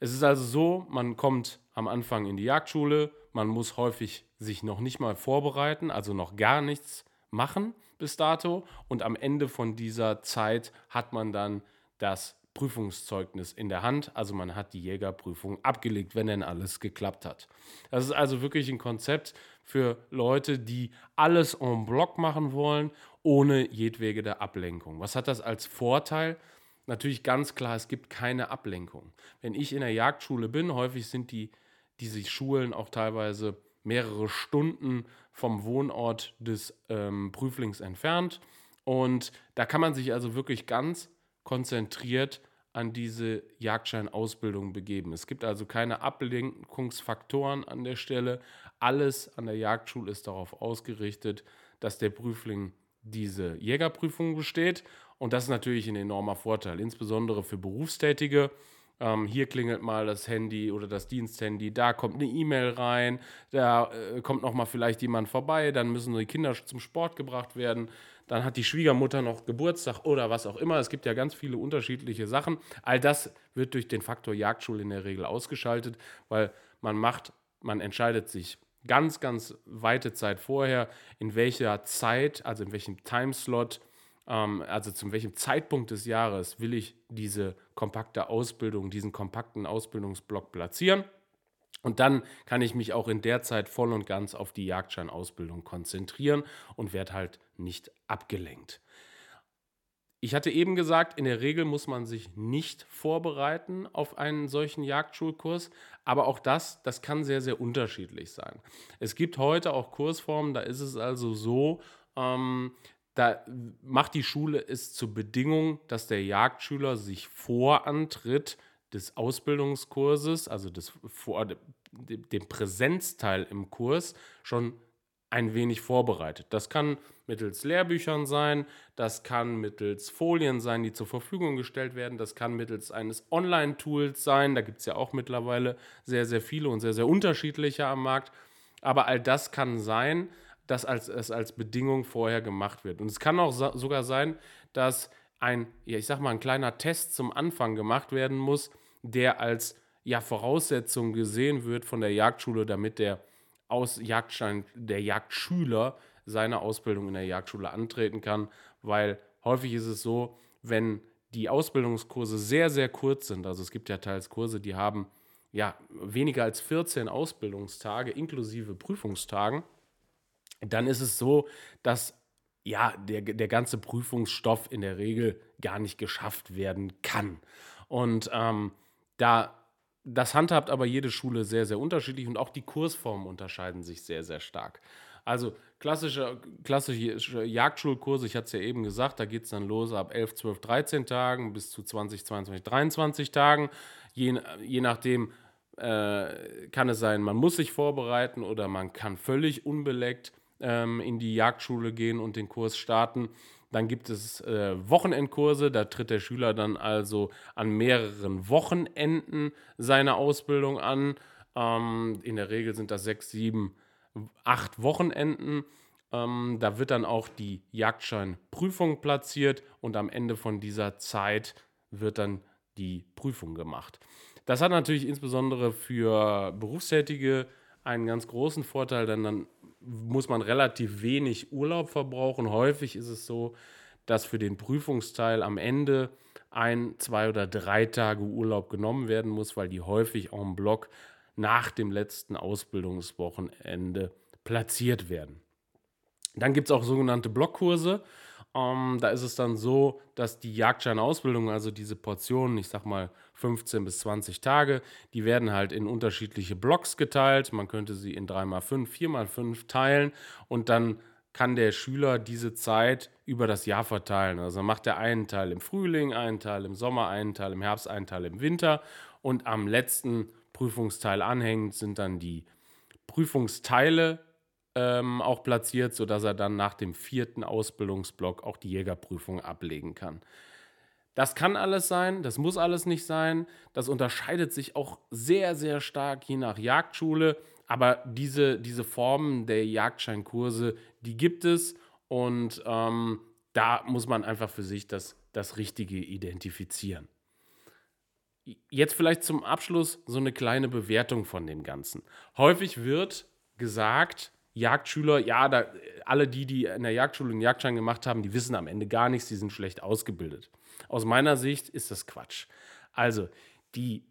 Es ist also so, man kommt am Anfang in die Jagdschule, man muss häufig sich noch nicht mal vorbereiten, also noch gar nichts machen bis dato und am Ende von dieser Zeit hat man dann das Prüfungszeugnis in der Hand, also man hat die Jägerprüfung abgelegt, wenn denn alles geklappt hat. Das ist also wirklich ein Konzept für Leute, die alles en bloc machen wollen, ohne jedwege Ablenkung. Was hat das als Vorteil? Natürlich ganz klar, es gibt keine Ablenkung. Wenn ich in der Jagdschule bin, häufig sind die, diese Schulen auch teilweise mehrere Stunden vom Wohnort des ähm, Prüflings entfernt. Und da kann man sich also wirklich ganz konzentriert an diese Jagdscheinausbildung begeben. Es gibt also keine Ablenkungsfaktoren an der Stelle. Alles an der Jagdschule ist darauf ausgerichtet, dass der Prüfling diese Jägerprüfung besteht und das ist natürlich ein enormer Vorteil, insbesondere für Berufstätige. Ähm, hier klingelt mal das Handy oder das Diensthandy, da kommt eine E-Mail rein, da äh, kommt noch mal vielleicht jemand vorbei, dann müssen die Kinder zum Sport gebracht werden, dann hat die Schwiegermutter noch Geburtstag oder was auch immer. Es gibt ja ganz viele unterschiedliche Sachen. All das wird durch den Faktor Jagdschule in der Regel ausgeschaltet, weil man macht, man entscheidet sich ganz, ganz weite Zeit vorher, in welcher Zeit, also in welchem Timeslot ähm, also zu welchem Zeitpunkt des Jahres will ich diese kompakte Ausbildung, diesen kompakten Ausbildungsblock platzieren. Und dann kann ich mich auch in der Zeit voll und ganz auf die Jagdscheinausbildung konzentrieren und werde halt nicht abgelenkt. Ich hatte eben gesagt, in der Regel muss man sich nicht vorbereiten auf einen solchen Jagdschulkurs, aber auch das, das kann sehr, sehr unterschiedlich sein. Es gibt heute auch Kursformen, da ist es also so, ähm, da macht die Schule es zur Bedingung, dass der Jagdschüler sich vor Antritt des Ausbildungskurses, also des, vor dem Präsenzteil im Kurs, schon ein wenig vorbereitet. Das kann mittels Lehrbüchern sein, das kann mittels Folien sein, die zur Verfügung gestellt werden, das kann mittels eines Online-Tools sein, da gibt es ja auch mittlerweile sehr, sehr viele und sehr, sehr unterschiedliche am Markt. Aber all das kann sein, dass als, es als Bedingung vorher gemacht wird. Und es kann auch so, sogar sein, dass ein, ja, ich sag mal, ein kleiner Test zum Anfang gemacht werden muss, der als ja, Voraussetzung gesehen wird von der Jagdschule, damit der Aus Jagdschein, der Jagdschüler seine Ausbildung in der Jagdschule antreten kann, weil häufig ist es so, wenn die Ausbildungskurse sehr, sehr kurz sind, also es gibt ja teils Kurse, die haben ja weniger als 14 Ausbildungstage inklusive Prüfungstagen, dann ist es so, dass ja, der, der ganze Prüfungsstoff in der Regel gar nicht geschafft werden kann. Und ähm, da das handhabt aber jede Schule sehr, sehr unterschiedlich und auch die Kursformen unterscheiden sich sehr, sehr stark. Also klassische, klassische Jagdschulkurse, ich hatte es ja eben gesagt, da geht es dann los ab 11, 12, 13 Tagen bis zu 20, 22, 23 Tagen. Je, je nachdem äh, kann es sein, man muss sich vorbereiten oder man kann völlig unbeleckt ähm, in die Jagdschule gehen und den Kurs starten. Dann gibt es äh, Wochenendkurse, da tritt der Schüler dann also an mehreren Wochenenden seine Ausbildung an. Ähm, in der Regel sind das sechs, sieben, acht Wochenenden. Ähm, da wird dann auch die Jagdscheinprüfung platziert und am Ende von dieser Zeit wird dann die Prüfung gemacht. Das hat natürlich insbesondere für Berufstätige einen ganz großen Vorteil, denn dann muss man relativ wenig Urlaub verbrauchen. Häufig ist es so, dass für den Prüfungsteil am Ende ein, zwei oder drei Tage Urlaub genommen werden muss, weil die häufig en bloc nach dem letzten Ausbildungswochenende platziert werden. Dann gibt es auch sogenannte Blockkurse. Ähm, da ist es dann so, dass die Jagdscheinausbildung, also diese Portionen, ich sag mal 15 bis 20 Tage, die werden halt in unterschiedliche Blocks geteilt. Man könnte sie in 3x5, 4x5 teilen und dann kann der Schüler diese Zeit über das Jahr verteilen. Also macht er einen Teil im Frühling, einen Teil im Sommer, einen Teil im Herbst, einen Teil im Winter und am letzten Prüfungsteil anhängend sind dann die Prüfungsteile ähm, auch platziert, sodass er dann nach dem vierten Ausbildungsblock auch die Jägerprüfung ablegen kann. Das kann alles sein, das muss alles nicht sein. Das unterscheidet sich auch sehr, sehr stark je nach Jagdschule. Aber diese, diese Formen der Jagdscheinkurse, die gibt es. Und ähm, da muss man einfach für sich das, das Richtige identifizieren. Jetzt vielleicht zum Abschluss so eine kleine Bewertung von dem Ganzen. Häufig wird gesagt, Jagdschüler, ja, da, alle die, die in der Jagdschule einen Jagdschein gemacht haben, die wissen am Ende gar nichts, die sind schlecht ausgebildet. Aus meiner Sicht ist das Quatsch. Also, die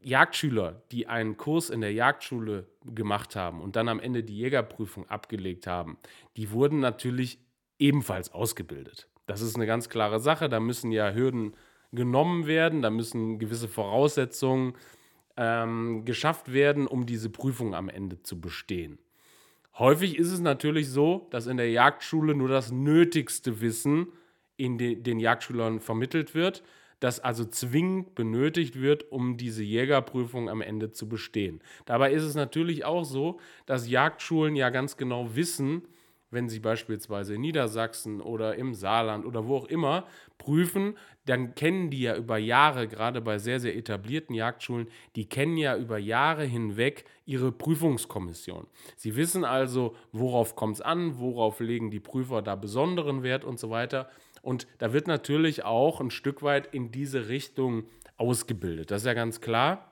Jagdschüler, die einen Kurs in der Jagdschule gemacht haben und dann am Ende die Jägerprüfung abgelegt haben, die wurden natürlich ebenfalls ausgebildet. Das ist eine ganz klare Sache. Da müssen ja Hürden genommen werden, da müssen gewisse Voraussetzungen ähm, geschafft werden, um diese Prüfung am Ende zu bestehen. Häufig ist es natürlich so, dass in der Jagdschule nur das nötigste Wissen in de den Jagdschülern vermittelt wird, das also zwingend benötigt wird, um diese Jägerprüfung am Ende zu bestehen. Dabei ist es natürlich auch so, dass Jagdschulen ja ganz genau wissen, wenn sie beispielsweise in Niedersachsen oder im Saarland oder wo auch immer prüfen, dann kennen die ja über Jahre, gerade bei sehr, sehr etablierten Jagdschulen, die kennen ja über Jahre hinweg ihre Prüfungskommission. Sie wissen also, worauf kommt es an, worauf legen die Prüfer da besonderen Wert und so weiter. Und da wird natürlich auch ein Stück weit in diese Richtung ausgebildet. Das ist ja ganz klar.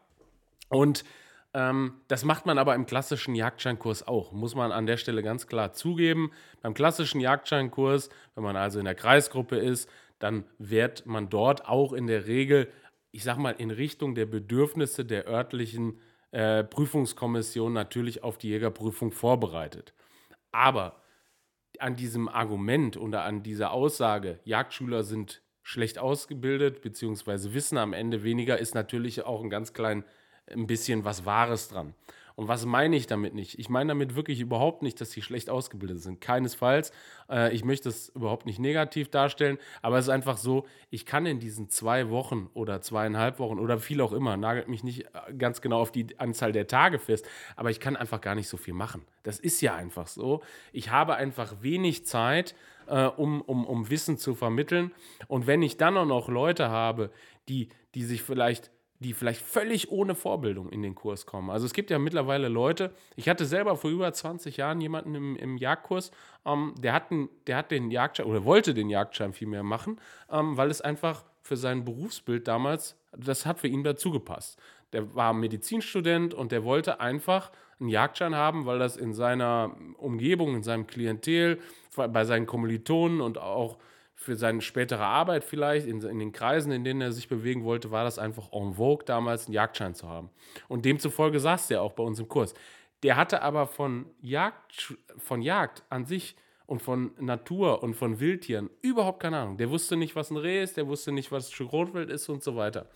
Und ähm, das macht man aber im klassischen Jagdscheinkurs auch, muss man an der Stelle ganz klar zugeben. Beim klassischen Jagdscheinkurs, wenn man also in der Kreisgruppe ist, dann wird man dort auch in der Regel, ich sag mal, in Richtung der Bedürfnisse der örtlichen äh, Prüfungskommission natürlich auf die Jägerprüfung vorbereitet. Aber an diesem Argument oder an dieser Aussage, Jagdschüler sind schlecht ausgebildet, beziehungsweise wissen am Ende weniger, ist natürlich auch ein ganz klein ein bisschen was Wahres dran. Und was meine ich damit nicht? Ich meine damit wirklich überhaupt nicht, dass sie schlecht ausgebildet sind. Keinesfalls. Äh, ich möchte es überhaupt nicht negativ darstellen, aber es ist einfach so, ich kann in diesen zwei Wochen oder zweieinhalb Wochen oder viel auch immer, nagelt mich nicht äh, ganz genau auf die Anzahl der Tage fest, aber ich kann einfach gar nicht so viel machen. Das ist ja einfach so. Ich habe einfach wenig Zeit, äh, um, um, um Wissen zu vermitteln. Und wenn ich dann auch noch Leute habe, die, die sich vielleicht die vielleicht völlig ohne Vorbildung in den Kurs kommen. Also es gibt ja mittlerweile Leute, ich hatte selber vor über 20 Jahren jemanden im, im Jagdkurs, ähm, der, hat einen, der hat den Jagdschein oder wollte den Jagdschein viel mehr machen, ähm, weil es einfach für sein Berufsbild damals, das hat für ihn dazu gepasst. Der war Medizinstudent und der wollte einfach einen Jagdschein haben, weil das in seiner Umgebung, in seinem Klientel, bei seinen Kommilitonen und auch für seine spätere Arbeit vielleicht, in, in, den Kreisen, in denen er sich bewegen wollte, war das einfach en vogue, damals einen Jagdschein zu haben. Und demzufolge saß der auch bei uns im Kurs. Der hatte aber von Jagd, von Jagd an sich und von Natur und von Wildtieren überhaupt keine Ahnung. Der wusste nicht, was ein Reh ist, der wusste nicht, was Rotwild ist und so weiter.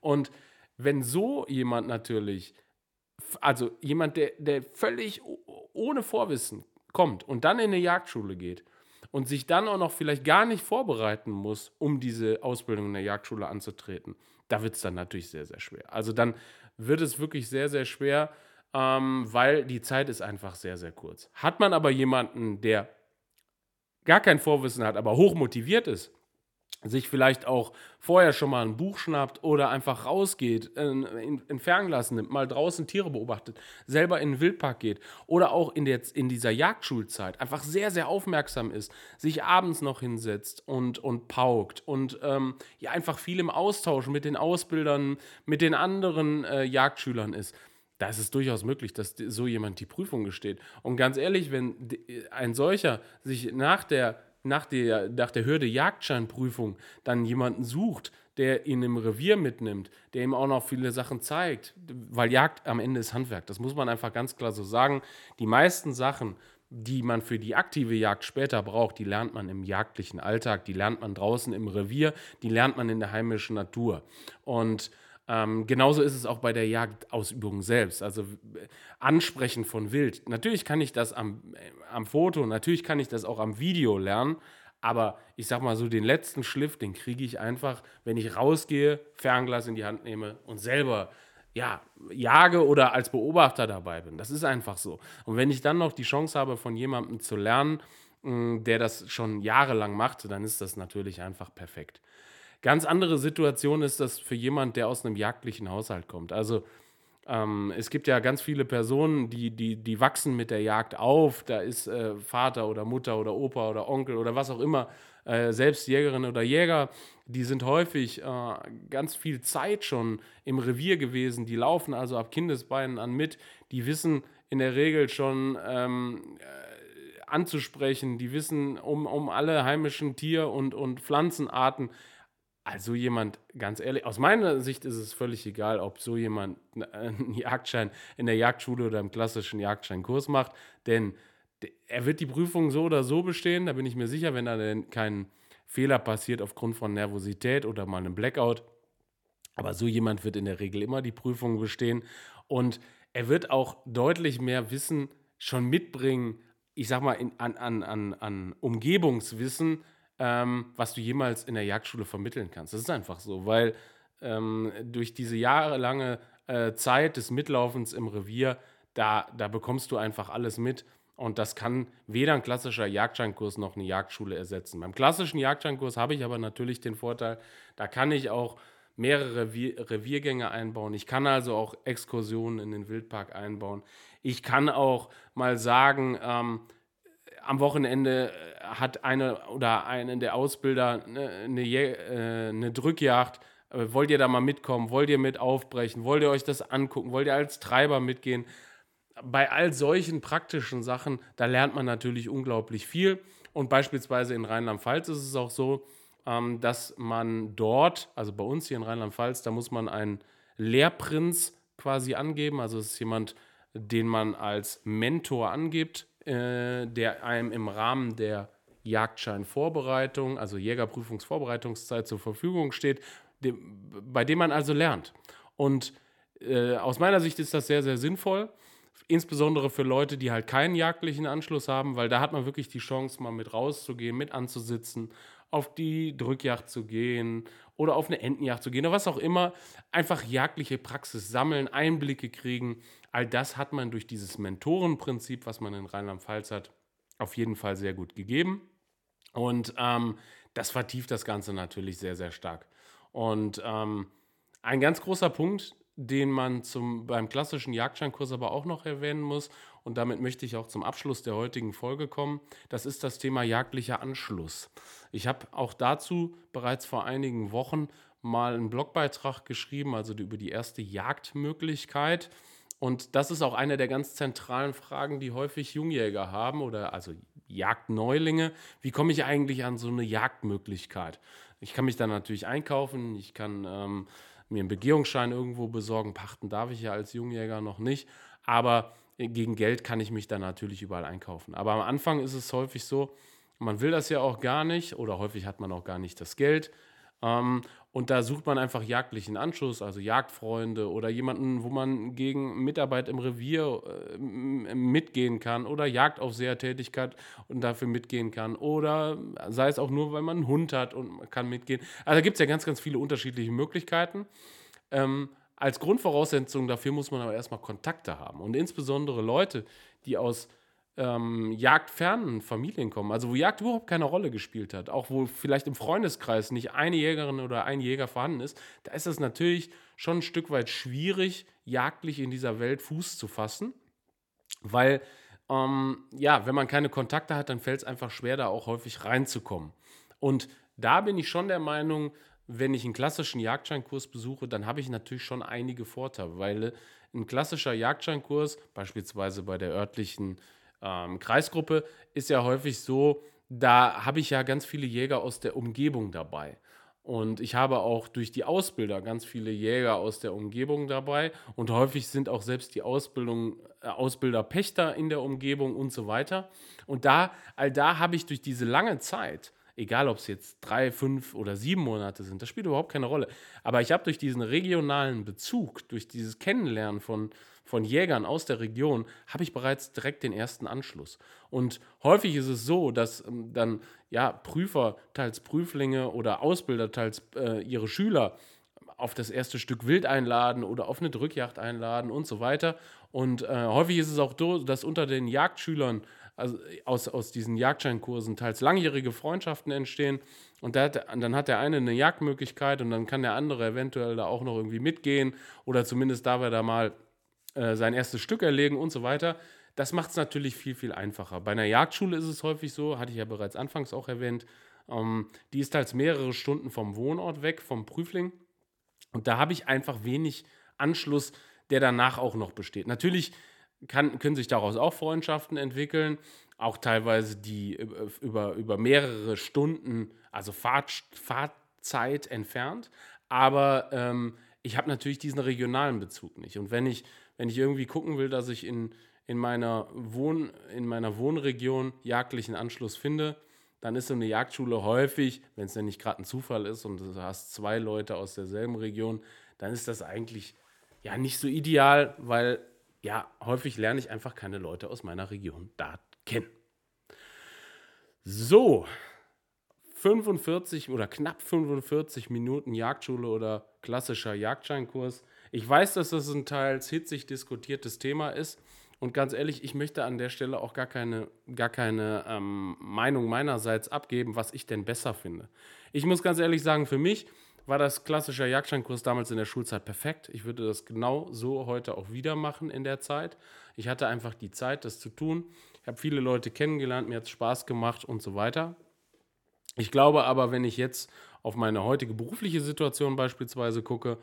Und wenn so jemand natürlich, also jemand, der, der völlig ohne Vorwissen kommt und dann in eine Jagdschule geht und sich dann auch noch vielleicht gar nicht vorbereiten muss, um diese Ausbildung in der Jagdschule anzutreten, da wird es dann natürlich sehr, sehr schwer. Also dann wird es wirklich sehr, sehr schwer, ähm, weil die Zeit ist einfach sehr, sehr kurz. Hat man aber jemanden, der gar kein Vorwissen hat, aber hoch motiviert ist, sich vielleicht auch vorher schon mal ein Buch schnappt oder einfach rausgeht, ein, ein Fernglas nimmt, mal draußen Tiere beobachtet, selber in den Wildpark geht oder auch in, der, in dieser Jagdschulzeit einfach sehr, sehr aufmerksam ist, sich abends noch hinsetzt und, und paukt und ähm, ja einfach viel im Austausch mit den Ausbildern, mit den anderen äh, Jagdschülern ist. Da ist es durchaus möglich, dass so jemand die Prüfung gesteht. Und ganz ehrlich, wenn ein solcher sich nach der nach der, nach der Hürde Jagdscheinprüfung dann jemanden sucht, der ihn im Revier mitnimmt, der ihm auch noch viele Sachen zeigt, weil Jagd am Ende ist Handwerk. Das muss man einfach ganz klar so sagen. Die meisten Sachen, die man für die aktive Jagd später braucht, die lernt man im jagdlichen Alltag, die lernt man draußen im Revier, die lernt man in der heimischen Natur. Und ähm, genauso ist es auch bei der Jagdausübung selbst. Also Ansprechen von Wild. Natürlich kann ich das am, äh, am Foto, natürlich kann ich das auch am Video lernen, aber ich sag mal so, den letzten Schliff, den kriege ich einfach, wenn ich rausgehe, Fernglas in die Hand nehme und selber ja, jage oder als Beobachter dabei bin. Das ist einfach so. Und wenn ich dann noch die Chance habe, von jemandem zu lernen, mm, der das schon jahrelang macht, dann ist das natürlich einfach perfekt. Ganz andere Situation ist das für jemand, der aus einem jagdlichen Haushalt kommt. Also ähm, es gibt ja ganz viele Personen, die, die, die wachsen mit der Jagd auf. Da ist äh, Vater oder Mutter oder Opa oder Onkel oder was auch immer, äh, selbst Jägerin oder Jäger, die sind häufig äh, ganz viel Zeit schon im Revier gewesen. Die laufen also ab Kindesbeinen an mit. Die wissen in der Regel schon ähm, äh, anzusprechen. Die wissen um, um alle heimischen Tier- und, und Pflanzenarten. Also jemand, ganz ehrlich, aus meiner Sicht ist es völlig egal, ob so jemand einen Jagdschein in der Jagdschule oder im klassischen Jagdscheinkurs macht, denn er wird die Prüfung so oder so bestehen, da bin ich mir sicher, wenn da denn kein Fehler passiert aufgrund von Nervosität oder mal einem Blackout. Aber so jemand wird in der Regel immer die Prüfung bestehen und er wird auch deutlich mehr Wissen schon mitbringen, ich sag mal, in, an, an, an, an Umgebungswissen, ähm, was du jemals in der Jagdschule vermitteln kannst. Das ist einfach so, weil ähm, durch diese jahrelange äh, Zeit des Mitlaufens im Revier, da, da bekommst du einfach alles mit. Und das kann weder ein klassischer Jagdscheinkurs noch eine Jagdschule ersetzen. Beim klassischen Jagdscheinkurs habe ich aber natürlich den Vorteil, da kann ich auch mehrere Revier Reviergänge einbauen. Ich kann also auch Exkursionen in den Wildpark einbauen. Ich kann auch mal sagen, ähm, am Wochenende äh, hat eine oder einen der Ausbilder eine, eine, äh, eine Drückjagd. Äh, wollt ihr da mal mitkommen? Wollt ihr mit aufbrechen? Wollt ihr euch das angucken? Wollt ihr als Treiber mitgehen? Bei all solchen praktischen Sachen, da lernt man natürlich unglaublich viel. Und beispielsweise in Rheinland-Pfalz ist es auch so, ähm, dass man dort, also bei uns hier in Rheinland-Pfalz, da muss man einen Lehrprinz quasi angeben. Also es ist jemand, den man als Mentor angibt äh, der einem im Rahmen der Jagdscheinvorbereitung, also Jägerprüfungsvorbereitungszeit zur Verfügung steht, dem, bei dem man also lernt. Und äh, aus meiner Sicht ist das sehr, sehr sinnvoll, insbesondere für Leute, die halt keinen jagdlichen Anschluss haben, weil da hat man wirklich die Chance, mal mit rauszugehen, mit anzusitzen, auf die Drückjagd zu gehen oder auf eine Entenjagd zu gehen oder was auch immer. Einfach jagdliche Praxis sammeln, Einblicke kriegen All das hat man durch dieses Mentorenprinzip, was man in Rheinland-Pfalz hat, auf jeden Fall sehr gut gegeben. Und ähm, das vertieft das Ganze natürlich sehr, sehr stark. Und ähm, ein ganz großer Punkt, den man zum, beim klassischen Jagdscheinkurs aber auch noch erwähnen muss, und damit möchte ich auch zum Abschluss der heutigen Folge kommen, das ist das Thema jagdlicher Anschluss. Ich habe auch dazu bereits vor einigen Wochen mal einen Blogbeitrag geschrieben, also über die erste Jagdmöglichkeit. Und das ist auch eine der ganz zentralen Fragen, die häufig Jungjäger haben oder also Jagdneulinge. Wie komme ich eigentlich an so eine Jagdmöglichkeit? Ich kann mich dann natürlich einkaufen, ich kann ähm, mir einen Begehungsschein irgendwo besorgen, pachten darf ich ja als Jungjäger noch nicht, aber gegen Geld kann ich mich dann natürlich überall einkaufen. Aber am Anfang ist es häufig so, man will das ja auch gar nicht oder häufig hat man auch gar nicht das Geld. Ähm, und da sucht man einfach jagdlichen Anschluss, also Jagdfreunde oder jemanden, wo man gegen Mitarbeit im Revier äh, mitgehen kann oder Jagdaufsehertätigkeit und dafür mitgehen kann. Oder sei es auch nur, weil man einen Hund hat und kann mitgehen. Also da gibt es ja ganz, ganz viele unterschiedliche Möglichkeiten. Ähm, als Grundvoraussetzung dafür muss man aber erstmal Kontakte haben. Und insbesondere Leute, die aus ähm, jagdfernen Familien kommen, also wo Jagd überhaupt keine Rolle gespielt hat, auch wo vielleicht im Freundeskreis nicht eine Jägerin oder ein Jäger vorhanden ist, da ist es natürlich schon ein Stück weit schwierig, jagdlich in dieser Welt Fuß zu fassen, weil ähm, ja, wenn man keine Kontakte hat, dann fällt es einfach schwer, da auch häufig reinzukommen. Und da bin ich schon der Meinung, wenn ich einen klassischen Jagdscheinkurs besuche, dann habe ich natürlich schon einige Vorteile, weil ein klassischer Jagdscheinkurs, beispielsweise bei der örtlichen ähm, Kreisgruppe, ist ja häufig so, da habe ich ja ganz viele Jäger aus der Umgebung dabei. Und ich habe auch durch die Ausbilder ganz viele Jäger aus der Umgebung dabei. Und häufig sind auch selbst die Ausbildung, äh, Ausbilder Pächter in der Umgebung und so weiter. Und da, all da habe ich durch diese lange Zeit egal ob es jetzt drei, fünf oder sieben Monate sind, das spielt überhaupt keine Rolle. Aber ich habe durch diesen regionalen Bezug, durch dieses Kennenlernen von, von Jägern aus der Region, habe ich bereits direkt den ersten Anschluss. Und häufig ist es so, dass ähm, dann ja Prüfer, teils Prüflinge oder Ausbilder, teils äh, ihre Schüler auf das erste Stück Wild einladen oder auf eine Drückjagd einladen und so weiter. Und äh, häufig ist es auch so, dass unter den Jagdschülern also aus, aus diesen Jagdscheinkursen teils langjährige Freundschaften entstehen. Und hat, dann hat der eine eine Jagdmöglichkeit und dann kann der andere eventuell da auch noch irgendwie mitgehen oder zumindest darf er da mal äh, sein erstes Stück erlegen und so weiter. Das macht es natürlich viel, viel einfacher. Bei einer Jagdschule ist es häufig so, hatte ich ja bereits anfangs auch erwähnt, ähm, die ist teils mehrere Stunden vom Wohnort weg, vom Prüfling. Und da habe ich einfach wenig Anschluss, der danach auch noch besteht. Natürlich kann, können sich daraus auch Freundschaften entwickeln, auch teilweise die äh, über, über mehrere Stunden, also Fahrt, Fahrtzeit entfernt. Aber ähm, ich habe natürlich diesen regionalen Bezug nicht. Und wenn ich, wenn ich irgendwie gucken will, dass ich in, in, meiner Wohn, in meiner Wohnregion jagdlichen Anschluss finde, dann ist so eine Jagdschule häufig, wenn es denn nicht gerade ein Zufall ist und du hast zwei Leute aus derselben Region, dann ist das eigentlich ja nicht so ideal, weil ja, häufig lerne ich einfach keine Leute aus meiner Region da kennen. So, 45 oder knapp 45 Minuten Jagdschule oder klassischer Jagdscheinkurs. Ich weiß, dass das ein teils hitzig diskutiertes Thema ist. Und ganz ehrlich, ich möchte an der Stelle auch gar keine, gar keine ähm, Meinung meinerseits abgeben, was ich denn besser finde. Ich muss ganz ehrlich sagen, für mich war das klassische Jagdscheinkurs damals in der Schulzeit perfekt. Ich würde das genau so heute auch wieder machen in der Zeit. Ich hatte einfach die Zeit, das zu tun. Ich habe viele Leute kennengelernt, mir hat es Spaß gemacht und so weiter. Ich glaube aber, wenn ich jetzt auf meine heutige berufliche Situation beispielsweise gucke,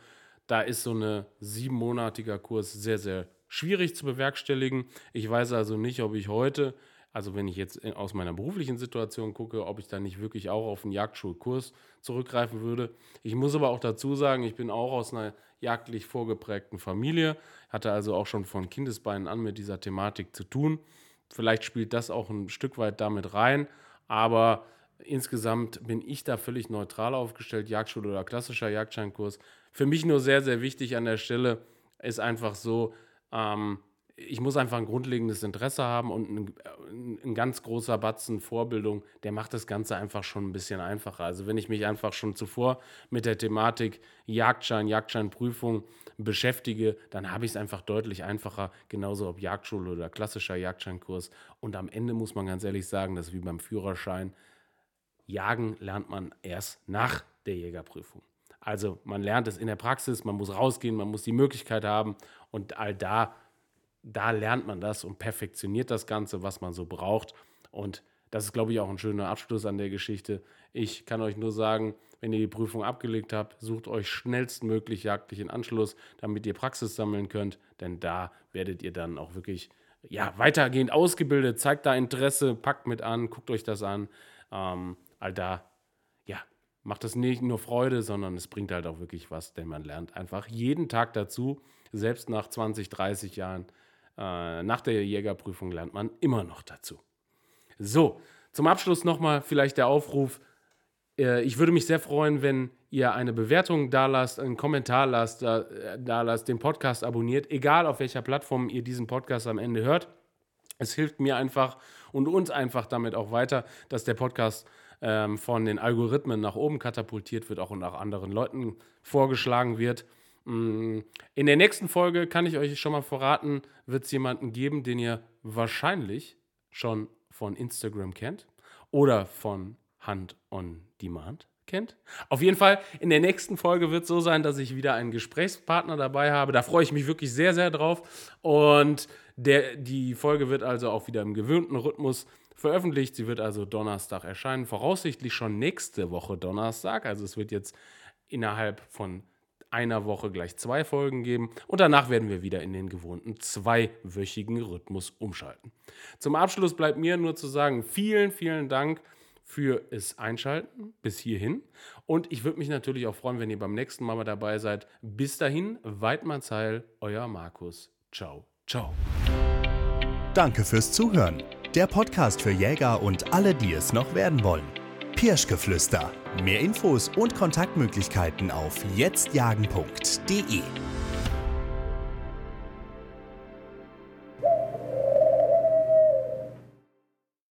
da ist so ein siebenmonatiger Kurs sehr, sehr schwierig zu bewerkstelligen. Ich weiß also nicht, ob ich heute also wenn ich jetzt aus meiner beruflichen Situation gucke, ob ich da nicht wirklich auch auf einen Jagdschulkurs zurückgreifen würde. Ich muss aber auch dazu sagen, ich bin auch aus einer jagdlich vorgeprägten Familie, hatte also auch schon von Kindesbeinen an mit dieser Thematik zu tun. Vielleicht spielt das auch ein Stück weit damit rein, aber insgesamt bin ich da völlig neutral aufgestellt, Jagdschule oder klassischer Jagdscheinkurs. Für mich nur sehr, sehr wichtig an der Stelle ist einfach so, ähm, ich muss einfach ein grundlegendes Interesse haben und ein, ein, ganz großer Batzen Vorbildung, der macht das Ganze einfach schon ein bisschen einfacher. Also wenn ich mich einfach schon zuvor mit der Thematik Jagdschein, Jagdscheinprüfung beschäftige, dann habe ich es einfach deutlich einfacher, genauso ob Jagdschule oder klassischer Jagdscheinkurs. Und am Ende muss man ganz ehrlich sagen, das ist wie beim Führerschein. Jagen lernt man erst nach der Jägerprüfung. Also man lernt es in der Praxis, man muss rausgehen, man muss die Möglichkeit haben und all da da lernt man das und perfektioniert das Ganze, was man so braucht. Und das ist, glaube ich, auch ein schöner Abschluss an der Geschichte. Ich kann euch nur sagen, wenn ihr die Prüfung abgelegt habt, sucht euch schnellstmöglich jagdlichen Anschluss, damit ihr Praxis sammeln könnt, denn da werdet ihr dann auch wirklich ja, weitergehend ausgebildet. Zeigt da Interesse, packt mit an, guckt euch das an. Ähm, all da, ja, macht das nicht nur Freude, sondern es bringt halt auch wirklich was, denn man lernt einfach jeden Tag dazu, selbst nach 20, 30 Jahren äh, nach der Jägerprüfung lernt man immer noch dazu. So, zum Abschluss nochmal vielleicht der Aufruf. Äh, ich würde mich sehr freuen, wenn ihr eine Bewertung da lasst, einen Kommentar lasst, da, äh, da lasst, den Podcast abonniert, egal auf welcher Plattform ihr diesen Podcast am Ende hört. Es hilft mir einfach und uns einfach damit auch weiter, dass der Podcast ähm, von den Algorithmen nach oben katapultiert wird, auch und auch anderen Leuten vorgeschlagen wird. Mm, in der nächsten Folge kann ich euch schon mal verraten, wird es jemanden geben, den ihr wahrscheinlich schon von Instagram kennt oder von Hand on Demand kennt. Auf jeden Fall, in der nächsten Folge wird es so sein, dass ich wieder einen Gesprächspartner dabei habe. Da freue ich mich wirklich sehr, sehr drauf. Und der, die Folge wird also auch wieder im gewöhnten Rhythmus veröffentlicht. Sie wird also Donnerstag erscheinen, voraussichtlich schon nächste Woche Donnerstag. Also es wird jetzt innerhalb von einer Woche gleich zwei Folgen geben und danach werden wir wieder in den gewohnten zweiwöchigen Rhythmus umschalten. Zum Abschluss bleibt mir nur zu sagen, vielen, vielen Dank für es Einschalten bis hierhin. Und ich würde mich natürlich auch freuen, wenn ihr beim nächsten Mal, mal dabei seid. Bis dahin, Weidmanns Heil, euer Markus. Ciao, ciao. Danke fürs Zuhören. Der Podcast für Jäger und alle, die es noch werden wollen. Pirschgeflüster. Mehr Infos und Kontaktmöglichkeiten auf jetztjagen.de.